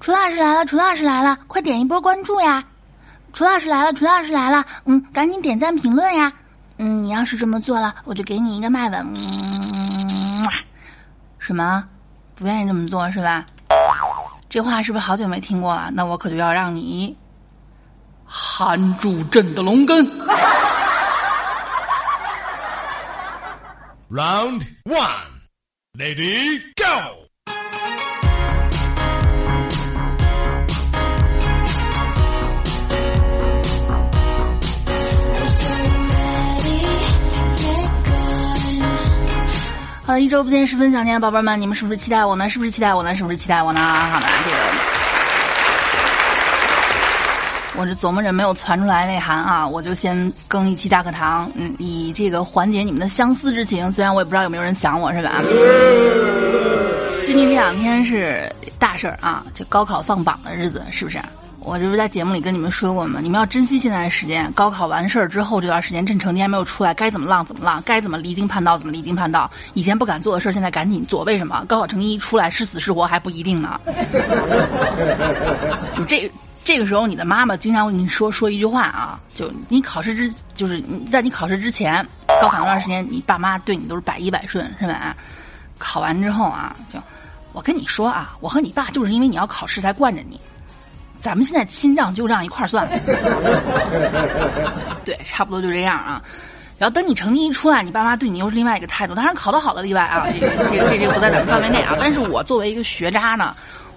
楚老师来了，楚老师来了，快点一波关注呀！楚老师来了，楚老师来了，嗯，赶紧点赞评论呀！嗯，你要是这么做了，我就给你一个麦吻。嗯，什么？不愿意这么做是吧？这话是不是好久没听过了？那我可就要让你含住朕的龙根。Round one, lady, go. 一周不见，十分想念，宝贝们，你们是不是期待我呢？是不是期待我呢？是不是期待我呢？好的，这个我这琢磨着没有传出来内涵啊，我就先更一期大课堂，嗯，以这个缓解你们的相思之情。虽然我也不知道有没有人想我，是吧？最近这两天是大事儿啊，就高考放榜的日子，是不是？我这不是在节目里跟你们说过吗？你们要珍惜现在的时间。高考完事儿之后这段时间，趁成绩还没有出来，该怎么浪怎么浪，该怎么离经叛道怎么离经叛道。以前不敢做的事儿，现在赶紧做。为什么？高考成绩一出来，是死是活还不一定呢。就这这个时候，你的妈妈经常会跟你说说一句话啊，就你考试之，就是你在你考试之前，高考那段时间，你爸妈对你都是百依百顺，是吧？考完之后啊，就我跟你说啊，我和你爸就是因为你要考试才惯着你。咱们现在亲账旧账一块儿算，对，差不多就这样啊。然后等你成绩一出来，你爸妈对你又是另外一个态度。当然考得好的例外啊，这个这个这这个不在咱们范围内啊。但是我作为一个学渣呢，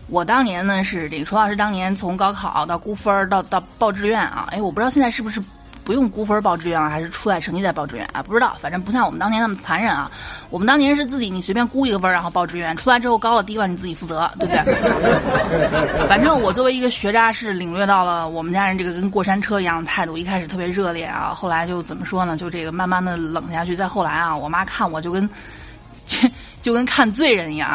我当年呢是这个楚老师当年从高考到估分到到报志愿啊，哎，我不知道现在是不是。不用估分报志愿了，还是出来成绩再报志愿啊？不知道，反正不像我们当年那么残忍啊。我们当年是自己，你随便估一个分，然后报志愿，出来之后高了低了你自己负责，对不对？反正我作为一个学渣，是领略到了我们家人这个跟过山车一样的态度。一开始特别热烈啊，后来就怎么说呢？就这个慢慢的冷下去。再后来啊，我妈看我就跟 就跟看罪人一样，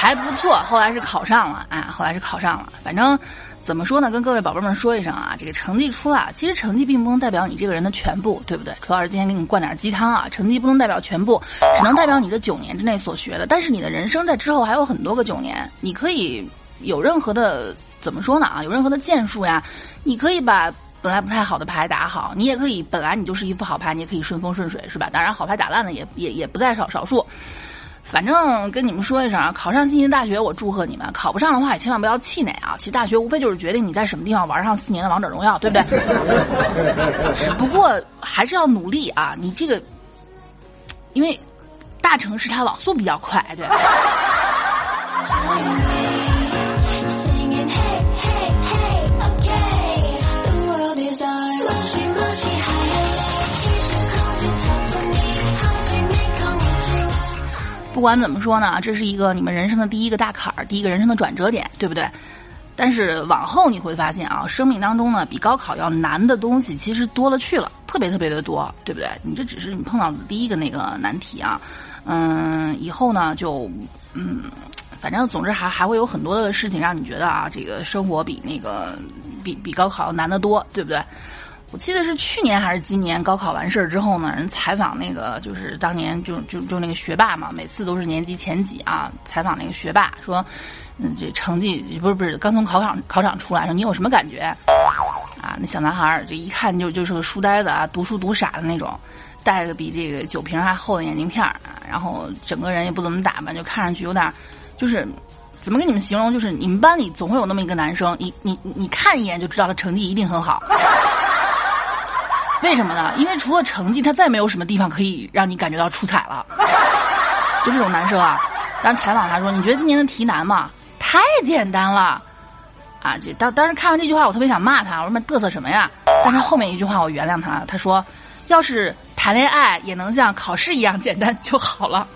还不错。后来是考上了，啊，后来是考上了，反正。怎么说呢？跟各位宝贝们说一声啊，这个成绩出来，其实成绩并不能代表你这个人的全部，对不对？楚老师今天给你灌点鸡汤啊，成绩不能代表全部，只能代表你这九年之内所学的。但是你的人生在之后还有很多个九年，你可以有任何的怎么说呢啊？有任何的建树呀，你可以把本来不太好的牌打好，你也可以本来你就是一副好牌，你也可以顺风顺水，是吧？当然好牌打烂了也也也不在少少数。反正跟你们说一声啊，考上心仪的大学，我祝贺你们；考不上的话，也千万不要气馁啊。其实大学无非就是决定你在什么地方玩上四年的王者荣耀，对不对？只不过还是要努力啊。你这个，因为大城市它网速比较快，对。不管怎么说呢，这是一个你们人生的第一个大坎儿，第一个人生的转折点，对不对？但是往后你会发现啊，生命当中呢，比高考要难的东西其实多了去了，特别特别的多，对不对？你这只是你碰到的第一个那个难题啊，嗯，以后呢就嗯，反正总之还还会有很多的事情让你觉得啊，这个生活比那个比比高考难得多，对不对？我记得是去年还是今年高考完事儿之后呢，人采访那个就是当年就就就那个学霸嘛，每次都是年级前几啊。采访那个学霸说，嗯，这成绩不是不是刚从考场考场出来，说你有什么感觉？啊，那小男孩儿这一看就就是个书呆子啊，读书读傻的那种，戴个比这个酒瓶还厚的眼镜片儿，然后整个人也不怎么打扮，就看上去有点，就是怎么跟你们形容？就是你们班里总会有那么一个男生，你你你看一眼就知道他成绩一定很好。为什么呢？因为除了成绩，他再没有什么地方可以让你感觉到出彩了。就这种男生啊，当采访他说：“你觉得今年的题难吗？太简单了。”啊，这当当时看完这句话，我特别想骂他，我说：“嘚瑟什么呀？”但是后面一句话我原谅他了，他说：“要是谈恋爱也能像考试一样简单就好了。”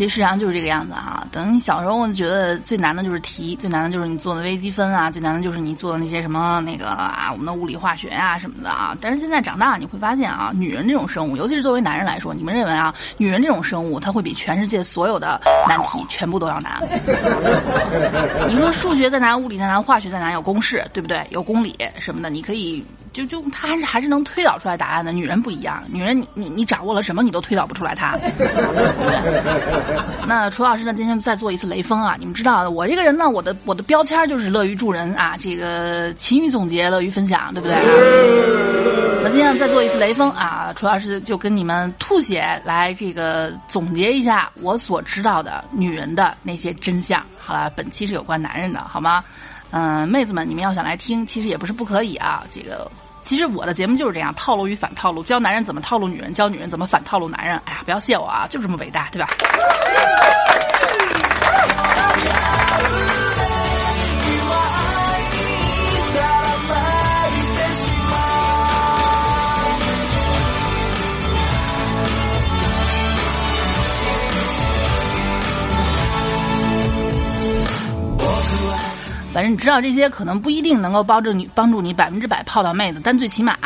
其实实际上就是这个样子啊。等你小时候觉得最难的就是题，最难的就是你做的微积分啊，最难的就是你做的那些什么那个啊，我们的物理化学啊什么的啊。但是现在长大你会发现啊，女人这种生物，尤其是作为男人来说，你们认为啊，女人这种生物，它会比全世界所有的难题全部都要难。你说数学再难，物理再难，化学再难，有公式对不对？有公理什么的，你可以就就他还是还是能推导出来答案的。女人不一样，女人你你你掌握了什么，你都推导不出来他。那楚老师呢？今天再做一次雷锋啊！你们知道，我这个人呢，我的我的标签就是乐于助人啊，这个勤于总结，乐于分享，对不对啊？那今天再做一次雷锋啊！楚老师就跟你们吐血来这个总结一下我所知道的女人的那些真相。好了，本期是有关男人的，好吗？嗯，妹子们，你们要想来听，其实也不是不可以啊。这个。其实我的节目就是这样，套路与反套路，教男人怎么套路女人，教女人怎么反套路男人。哎呀，不要谢我啊，就这么伟大，对吧？反正你知道这些可能不一定能够帮助你帮助你百分之百泡到妹子，但最起码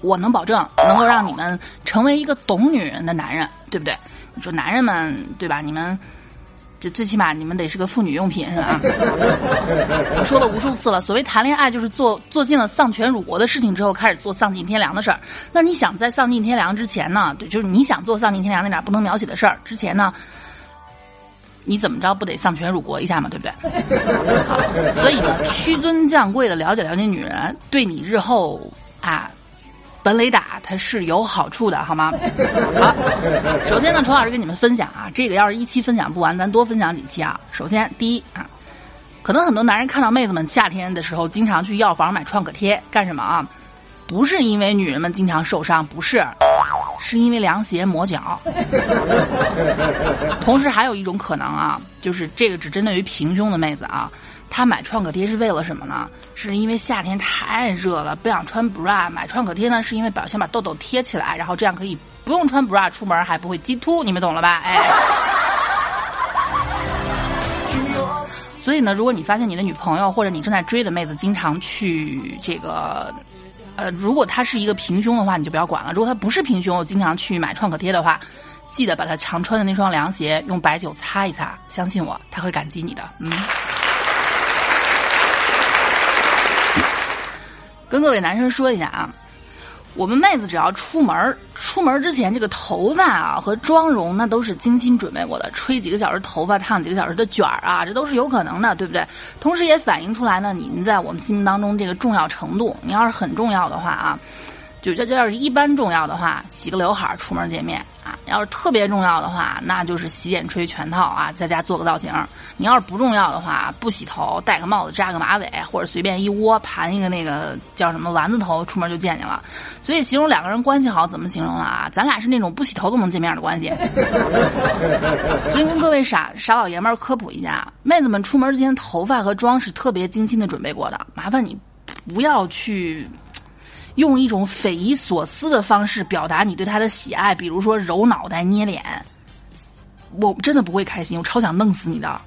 我能保证能够让你们成为一个懂女人的男人，对不对？你说男人们对吧？你们这最起码你们得是个妇女用品是吧？我说了无数次了，所谓谈恋爱就是做做尽了丧权辱国的事情之后，开始做丧尽天良的事儿。那你想在丧尽天良之前呢？对，就是你想做丧尽天良那点不能描写的事儿之前呢？你怎么着不得丧权辱国一下嘛，对不对？好，所以呢，屈尊降贵的了解了解女人，对你日后啊，本雷打它是有好处的，好吗？好，首先呢，楚老师跟你们分享啊，这个要是一期分享不完，咱多分享几期啊。首先，第一啊，可能很多男人看到妹子们夏天的时候经常去药房买创可贴干什么啊？不是因为女人们经常受伤，不是。是因为凉鞋磨脚，同时还有一种可能啊，就是这个只针对于平胸的妹子啊，她买创可贴是为了什么呢？是因为夏天太热了，不想穿 bra，买创可贴呢是因为把先把痘痘贴起来，然后这样可以不用穿 bra 出门还不会激突，你们懂了吧？哎，所以呢，如果你发现你的女朋友或者你正在追的妹子经常去这个。呃，如果他是一个平胸的话，你就不要管了。如果他不是平胸，我经常去买创可贴的话，记得把他常穿的那双凉鞋用白酒擦一擦。相信我，他会感激你的。嗯。跟各位男生说一下啊。我们妹子只要出门出门之前这个头发啊和妆容那都是精心准备过的，吹几个小时头发，烫几个小时的卷儿啊，这都是有可能的，对不对？同时也反映出来呢，您在我们心目当中这个重要程度。你要是很重要的话啊。就这这要是一般重要的话，洗个刘海出门见面啊；要是特别重要的话，那就是洗剪吹全套啊，在家做个造型。你要是不重要的话，不洗头，戴个帽子，扎个马尾，或者随便一窝盘一个那个叫什么丸子头，出门就见你了。所以形容两个人关系好怎么形容啊？咱俩是那种不洗头都能见面的关系。所以跟各位傻傻老爷们儿科普一下，妹子们出门之前头发和妆是特别精心的准备过的，麻烦你不要去。用一种匪夷所思的方式表达你对他的喜爱，比如说揉脑袋、捏脸，我真的不会开心，我超想弄死你的。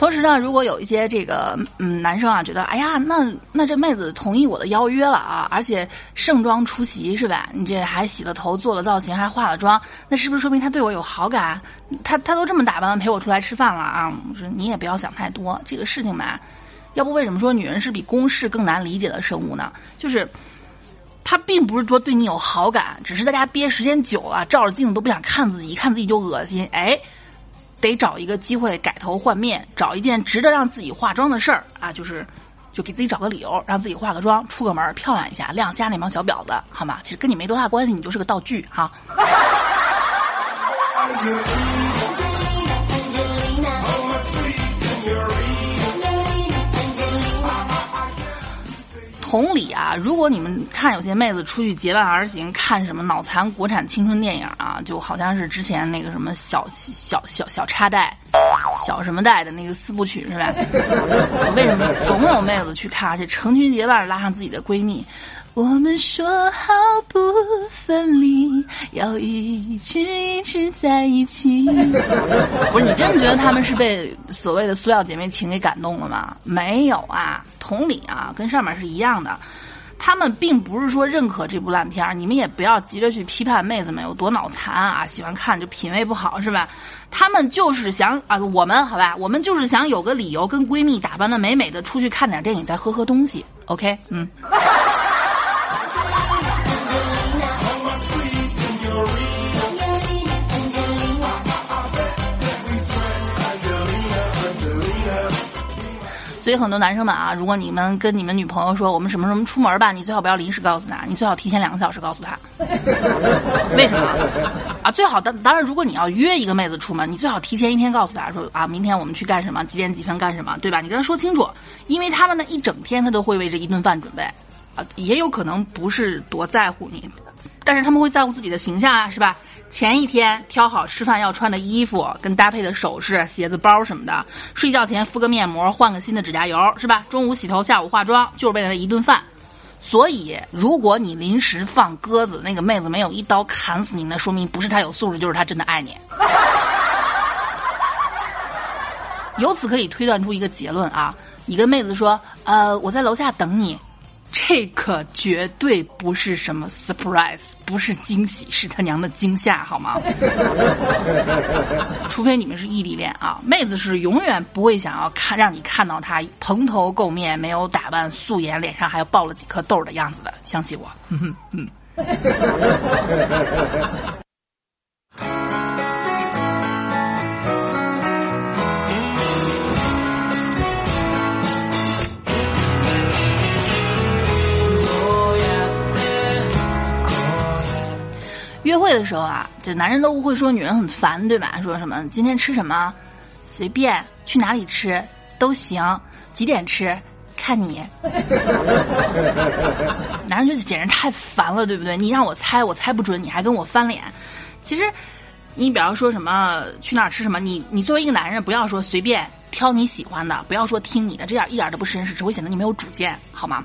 同时呢，如果有一些这个嗯男生啊，觉得哎呀，那那这妹子同意我的邀约了啊，而且盛装出席是吧？你这还洗了头、做了造型、还化了妆，那是不是说明他对我有好感？他他都这么打扮了陪我出来吃饭了啊？我说你也不要想太多，这个事情吧，要不为什么说女人是比公式更难理解的生物呢？就是他并不是说对你有好感，只是在家憋时间久了，照着镜子都不想看自己，一看自己就恶心，哎。得找一个机会改头换面，找一件值得让自己化妆的事儿啊，就是，就给自己找个理由，让自己化个妆，出个门，漂亮一下，亮瞎那帮小婊子，好吗？其实跟你没多大关系，你就是个道具哈。同理啊，如果你们看有些妹子出去结伴而行，看什么脑残国产青春电影啊，就好像是之前那个什么小小小小插带小什么代的那个四部曲是吧？为什么总有妹子去看，而且成群结伴拉上自己的闺蜜？我们说好不分离，要一直一直在一起。不是你真觉得他们是被所谓的塑料姐妹情给感动了吗？没有啊，同理啊，跟上面是一样的。他们并不是说认可这部烂片儿，你们也不要急着去批判妹子们有多脑残啊，喜欢看就品味不好是吧？他们就是想啊，我们好吧，我们就是想有个理由跟闺蜜打扮的美美的出去看点电影，再喝喝东西。OK，嗯。所以很多男生们啊，如果你们跟你们女朋友说我们什么什么出门吧，你最好不要临时告诉她，你最好提前两个小时告诉她。为什么？啊，最好当当然，如果你要约一个妹子出门，你最好提前一天告诉她说啊，明天我们去干什么，几点几分干什么，对吧？你跟她说清楚，因为他们呢一整天他都会为这一顿饭准备，啊，也有可能不是多在乎你，但是他们会在乎自己的形象啊，是吧？前一天挑好吃饭要穿的衣服，跟搭配的首饰、鞋子、包什么的。睡觉前敷个面膜，换个新的指甲油，是吧？中午洗头，下午化妆，就是为了那一顿饭。所以，如果你临时放鸽子，那个妹子没有一刀砍死你，那说明不是她有素质，就是她真的爱你。由此可以推断出一个结论啊！你跟妹子说，呃，我在楼下等你。这可绝对不是什么 surprise，不是惊喜，是他娘的惊吓，好吗？除非你们是异地恋啊，妹子是永远不会想要看让你看到她蓬头垢面、没有打扮、素颜，脸上还有爆了几颗痘的样子的，相信我。嗯嗯。约会的时候啊，这男人都会说女人很烦，对吧？说什么今天吃什么，随便去哪里吃都行，几点吃看你。男人就简直太烦了，对不对？你让我猜，我猜不准，你还跟我翻脸。其实，你比方说什么去哪儿吃什么，你你作为一个男人，不要说随便挑你喜欢的，不要说听你的，这样一点都不绅士，只会显得你没有主见，好吗？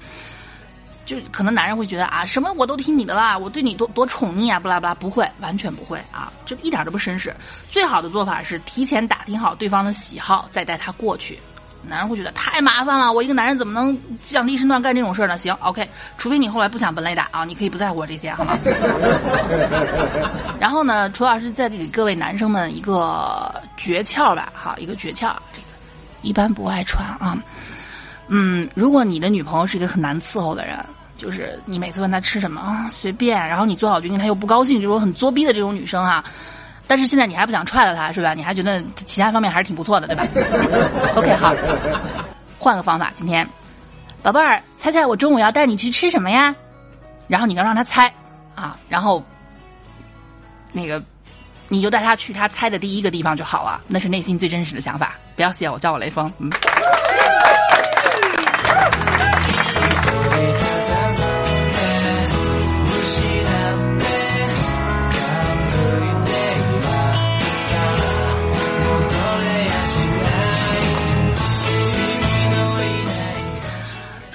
就可能男人会觉得啊，什么我都听你的啦，我对你多多宠溺啊，不拉不拉，不会，完全不会啊，这一点都不绅士。最好的做法是提前打听好对方的喜好，再带他过去。男人会觉得太麻烦了，我一个男人怎么能降低身段干这种事呢？行，OK，除非你后来不想本雷打啊，你可以不在乎我这些，好吗？然后呢，楚老师再给各位男生们一个诀窍吧，好，一个诀窍，这个一般不爱传啊。嗯如果你的女朋友是一个很难伺候的人。就是你每次问她吃什么啊，随便，然后你做好决定，她又不高兴，这种很作逼的这种女生哈。但是现在你还不想踹了她，是吧？你还觉得其他方面还是挺不错的，对吧？OK，好，换个方法，今天，宝贝儿，猜猜我中午要带你去吃什么呀？然后你能让他猜啊，然后那个你就带他去他猜的第一个地方就好了，那是内心最真实的想法。不要谢我，叫我雷锋，嗯。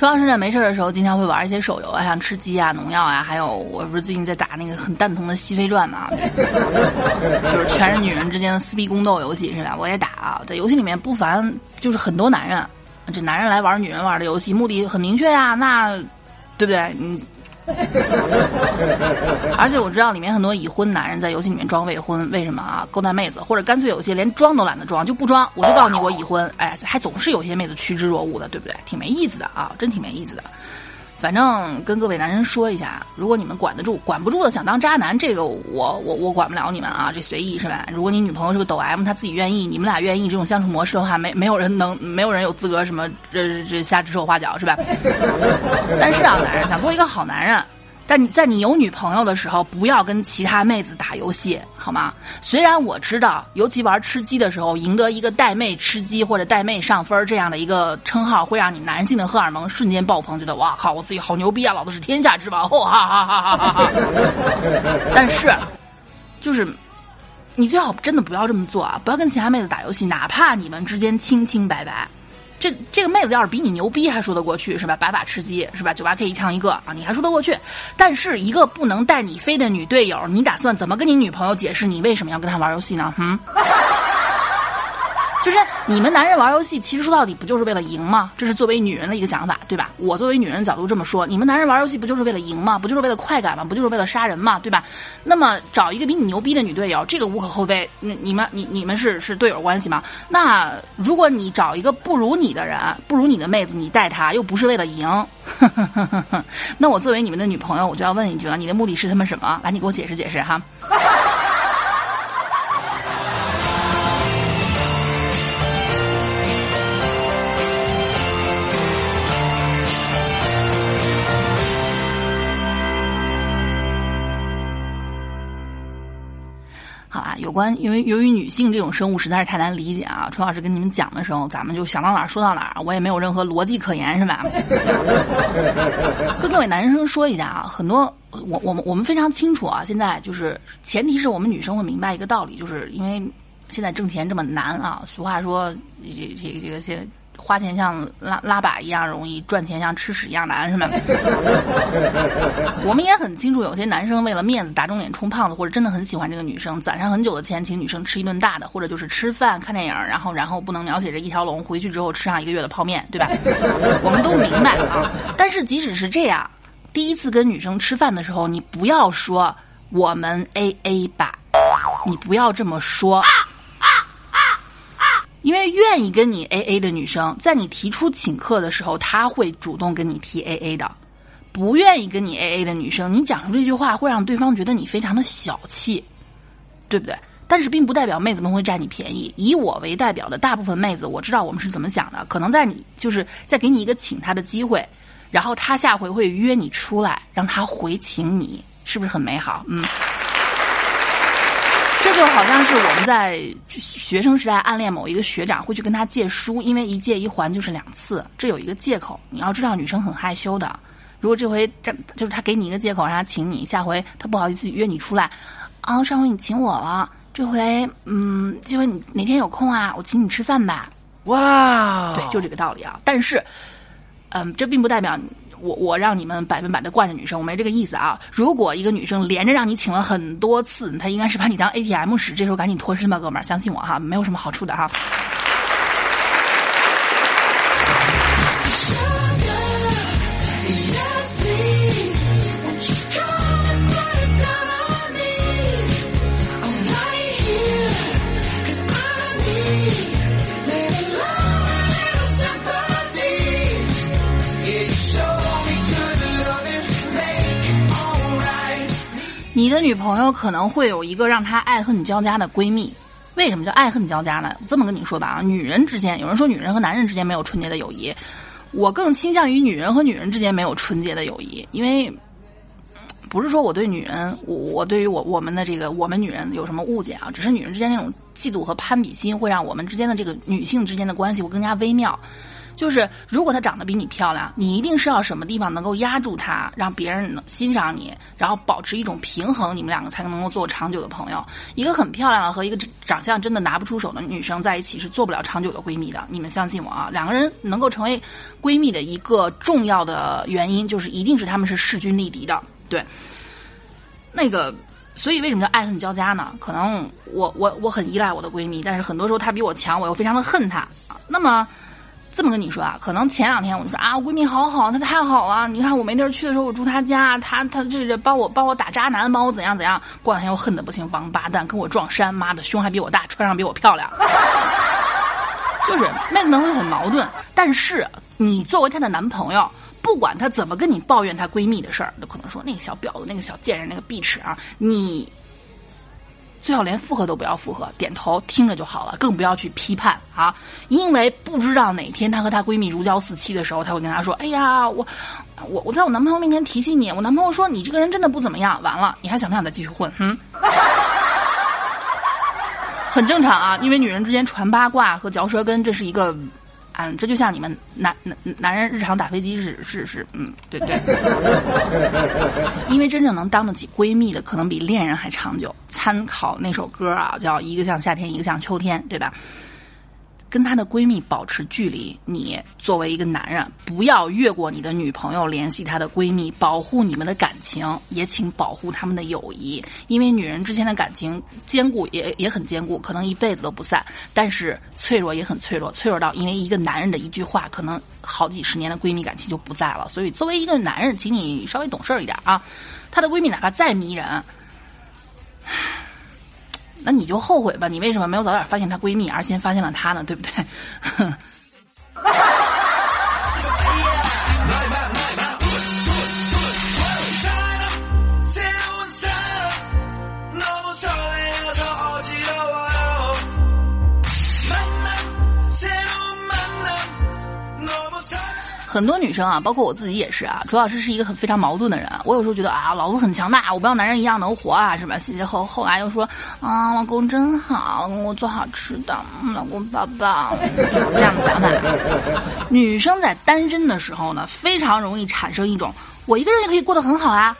主要是呢，没事的时候经常会玩一些手游啊，像吃鸡啊、农药啊，还有我不是最近在打那个很蛋疼的《熹妃传》嘛，就是全是女人之间的撕逼宫斗游戏是吧？我也打啊，在游戏里面不凡就是很多男人，这男人来玩女人玩的游戏，目的很明确呀，那对不对？你。而且我知道里面很多已婚男人在游戏里面装未婚，为什么啊？勾搭妹子，或者干脆有些连装都懒得装，就不装，我就告诉你我已婚。哎，还总是有些妹子趋之若鹜的，对不对？挺没意思的啊，真挺没意思的。反正跟各位男人说一下，如果你们管得住，管不住的想当渣男，这个我我我管不了你们啊，这随意是吧？如果你女朋友是个抖 M，她自己愿意，你们俩愿意这种相处模式的话，没没有人能，没有人有资格什么这这瞎指手画脚是吧？但是啊，男人想做一个好男人。但你在你有女朋友的时候，不要跟其他妹子打游戏，好吗？虽然我知道，尤其玩吃鸡的时候，赢得一个带妹吃鸡或者带妹上分这样的一个称号，会让你男性的荷尔蒙瞬间爆棚，觉得哇靠，我自己好牛逼啊，老子是天下之王，哈哈哈哈哈哈！但是，就是你最好真的不要这么做啊！不要跟其他妹子打游戏，哪怕你们之间清清白白。这这个妹子要是比你牛逼，还说得过去是吧？百把吃鸡是吧？九八 K 一枪一个啊，你还说得过去。但是一个不能带你飞的女队友，你打算怎么跟你女朋友解释你为什么要跟她玩游戏呢？嗯。就是你们男人玩游戏，其实说到底不就是为了赢吗？这是作为女人的一个想法，对吧？我作为女人角度这么说，你们男人玩游戏不就是为了赢吗？不就是为了快感吗？不就是为了杀人吗？对吧？那么找一个比你牛逼的女队友，这个无可厚非。你你们你你们是是队友关系吗？那如果你找一个不如你的人，不如你的妹子，你带她又不是为了赢，那我作为你们的女朋友，我就要问一句了：你的目的是他们什么？来，你给我解释解释哈。好啊，有关因为由于女性这种生物实在是太难理解啊，楚老师跟你们讲的时候，咱们就想到哪儿说到哪儿，我也没有任何逻辑可言，是吧？跟各位男生说一下啊，很多我我们我们非常清楚啊，现在就是前提是我们女生会明白一个道理，就是因为现在挣钱这么难啊，俗话说这这这个些。花钱像拉拉粑一样容易，赚钱像吃屎一样难，是吗？我们也很清楚，有些男生为了面子打肿脸充胖子，或者真的很喜欢这个女生，攒上很久的钱请女生吃一顿大的，或者就是吃饭看电影，然后然后不能描写这一条龙，回去之后吃上一个月的泡面，对吧？我们都明白啊。但是即使是这样，第一次跟女生吃饭的时候，你不要说我们 A A 吧，你不要这么说。因为愿意跟你 A A 的女生，在你提出请客的时候，她会主动跟你提 A A 的；不愿意跟你 A A 的女生，你讲出这句话会让对方觉得你非常的小气，对不对？但是并不代表妹子们会占你便宜。以我为代表的大部分妹子，我知道我们是怎么想的。可能在你就是在给你一个请她的机会，然后她下回会约你出来，让她回请你，是不是很美好？嗯。这就好像是我们在学生时代暗恋某一个学长，会去跟他借书，因为一借一还就是两次，这有一个借口。你要知道，女生很害羞的。如果这回这就是他给你一个借口让他请你，下回他不好意思约你出来，啊，上回你请我了，这回嗯，这回你哪天有空啊？我请你吃饭吧。哇，对，就这个道理啊。但是，嗯，这并不代表。我我让你们百分百的惯着女生，我没这个意思啊。如果一个女生连着让你请了很多次，她应该是把你当 ATM 使，这时候赶紧脱身吧，哥们儿，相信我哈，没有什么好处的哈。你的女朋友可能会有一个让她爱恨交加的闺蜜，为什么叫爱恨交加呢？这么跟你说吧啊，女人之间，有人说女人和男人之间没有纯洁的友谊，我更倾向于女人和女人之间没有纯洁的友谊，因为不是说我对女人，我我对于我我们的这个我们女人有什么误解啊？只是女人之间那种嫉妒和攀比心，会让我们之间的这个女性之间的关系会更加微妙。就是如果她长得比你漂亮，你一定是要什么地方能够压住她，让别人能欣赏你，然后保持一种平衡，你们两个才能够做长久的朋友。一个很漂亮的和一个长相真的拿不出手的女生在一起是做不了长久的闺蜜的。你们相信我啊！两个人能够成为闺蜜的一个重要的原因，就是一定是她们是势均力敌的。对，那个，所以为什么叫爱恨交加呢？可能我我我很依赖我的闺蜜，但是很多时候她比我强，我又非常的恨她。那么。这么跟你说啊，可能前两天我就说啊，我闺蜜好好，她太好了。你看我没地儿去的时候，我住她家，她她这这帮我帮我打渣男，帮我怎样怎样。过两天又恨得不行，王八蛋跟我撞衫，妈的胸还比我大，穿上比我漂亮。就是妹子们会很矛盾，但是你作为她的男朋友，不管她怎么跟你抱怨她闺蜜的事儿，都可能说那个小婊子，那个小贱人，那个碧池啊，你。最好连附和都不要附和，点头听着就好了，更不要去批判啊！因为不知道哪天她和她闺蜜如胶似漆的时候，她会跟她说：“哎呀，我我我在我男朋友面前提起你，我男朋友说你这个人真的不怎么样。”完了，你还想不想再继续混？嗯，很正常啊，因为女人之间传八卦和嚼舌根，这是一个嗯，这就像你们男男男人日常打飞机是是是，嗯，对对。因为真正能当得起闺蜜的，可能比恋人还长久。参考那首歌啊，叫《一个像夏天，一个像秋天》，对吧？跟她的闺蜜保持距离。你作为一个男人，不要越过你的女朋友联系她的闺蜜，保护你们的感情，也请保护他们的友谊。因为女人之间的感情坚固也也很坚固，可能一辈子都不散。但是脆弱也很脆弱，脆弱到因为一个男人的一句话，可能好几十年的闺蜜感情就不在了。所以作为一个男人，请你稍微懂事一点啊。她的闺蜜哪怕再迷人。那你就后悔吧，你为什么没有早点发现她闺蜜，而先发现了她呢？对不对？很多女生啊，包括我自己也是啊。朱老师是一个很非常矛盾的人。我有时候觉得啊，老子很强大，我不像男人一样能活啊，是吧？后后来又说啊，老公真好，我做好吃的，老公抱抱，就是这样的想法。女生在单身的时候呢，非常容易产生一种我一个人也可以过得很好啊，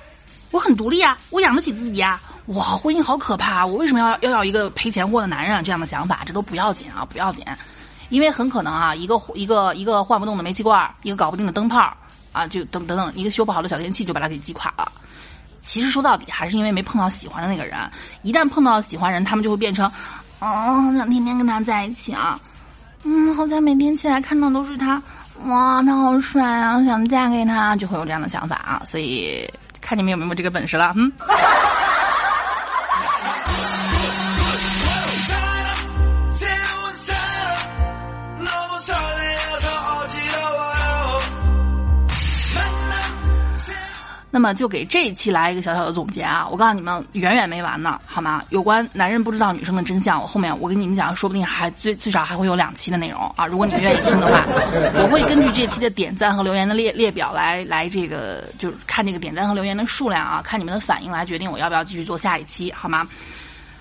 我很独立啊，我养得起自己啊，哇，婚姻好可怕，我为什么要要要一个赔钱货的男人啊？这样的想法，这都不要紧啊，不要紧。因为很可能啊，一个一个一个换不动的煤气罐，一个搞不定的灯泡，啊，就等等等，一个修不好的小电器就把它给击垮了。其实说到底还是因为没碰到喜欢的那个人。一旦碰到喜欢人，他们就会变成，嗯，想天天跟他在一起啊，嗯，好像每天起来看到都是他，哇，他好帅啊，想嫁给他，就会有这样的想法啊。所以看你们有没有这个本事了，嗯。那么就给这一期来一个小小的总结啊！我告诉你们，远远没完呢，好吗？有关男人不知道女生的真相，我后面我跟你们讲，说不定还最最少还会有两期的内容啊！如果你们愿意听的话，我会根据这期的点赞和留言的列列表来来这个，就是看这个点赞和留言的数量啊，看你们的反应来决定我要不要继续做下一期，好吗？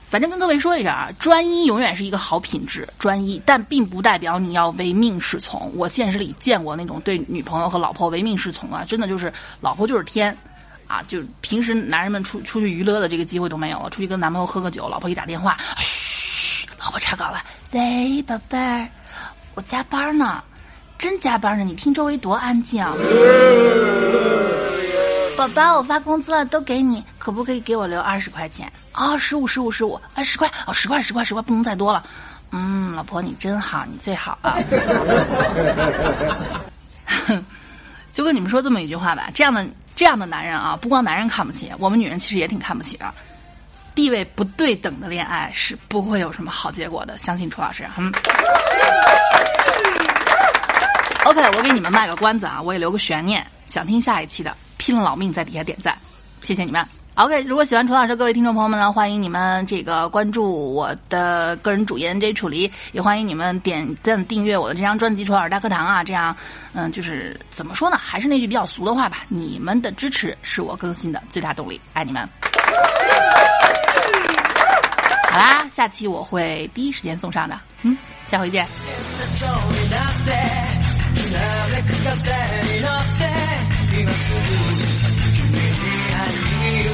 反正跟各位说一声啊，专一永远是一个好品质，专一，但并不代表你要唯命是从。我现实里见过那种对女朋友和老婆唯命是从啊，真的就是老婆就是天，啊，就平时男人们出出去娱乐的这个机会都没有了，出去跟男朋友喝个酒，老婆一打电话，嘘，老婆查岗了，喂，宝贝儿，我加班呢，真加班呢，你听周围多安静。啊宝宝，我发工资了，都给你，可不可以给我留二十块钱？啊，十五十五十五，哎，十块哦，十块十块十块，不能再多了。嗯，老婆你真好，你最好啊。就跟你们说这么一句话吧，这样的这样的男人啊，不光男人看不起，我们女人其实也挺看不起的。地位不对等的恋爱是不会有什么好结果的，相信楚老师。嗯。OK，我给你们卖个关子啊，我也留个悬念，想听下一期的，拼了老命在底下点赞，谢谢你们。OK，如果喜欢楚老师，各位听众朋友们呢，欢迎你们这个关注我的个人主页 J 楚离，也欢迎你们点赞订阅我的这张专辑《楚老师大课堂》啊，这样，嗯，就是怎么说呢？还是那句比较俗的话吧，你们的支持是我更新的最大动力，爱你们。好啦，下期我会第一时间送上的，嗯，下回见。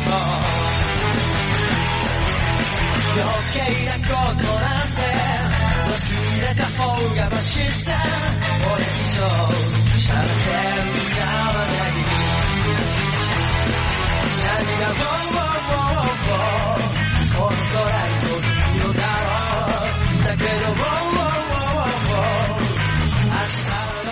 余計なことなんて忘れた方がマシさ俺以上喋ってる使わない涙をこの空に飛ぶのだろうだけど明日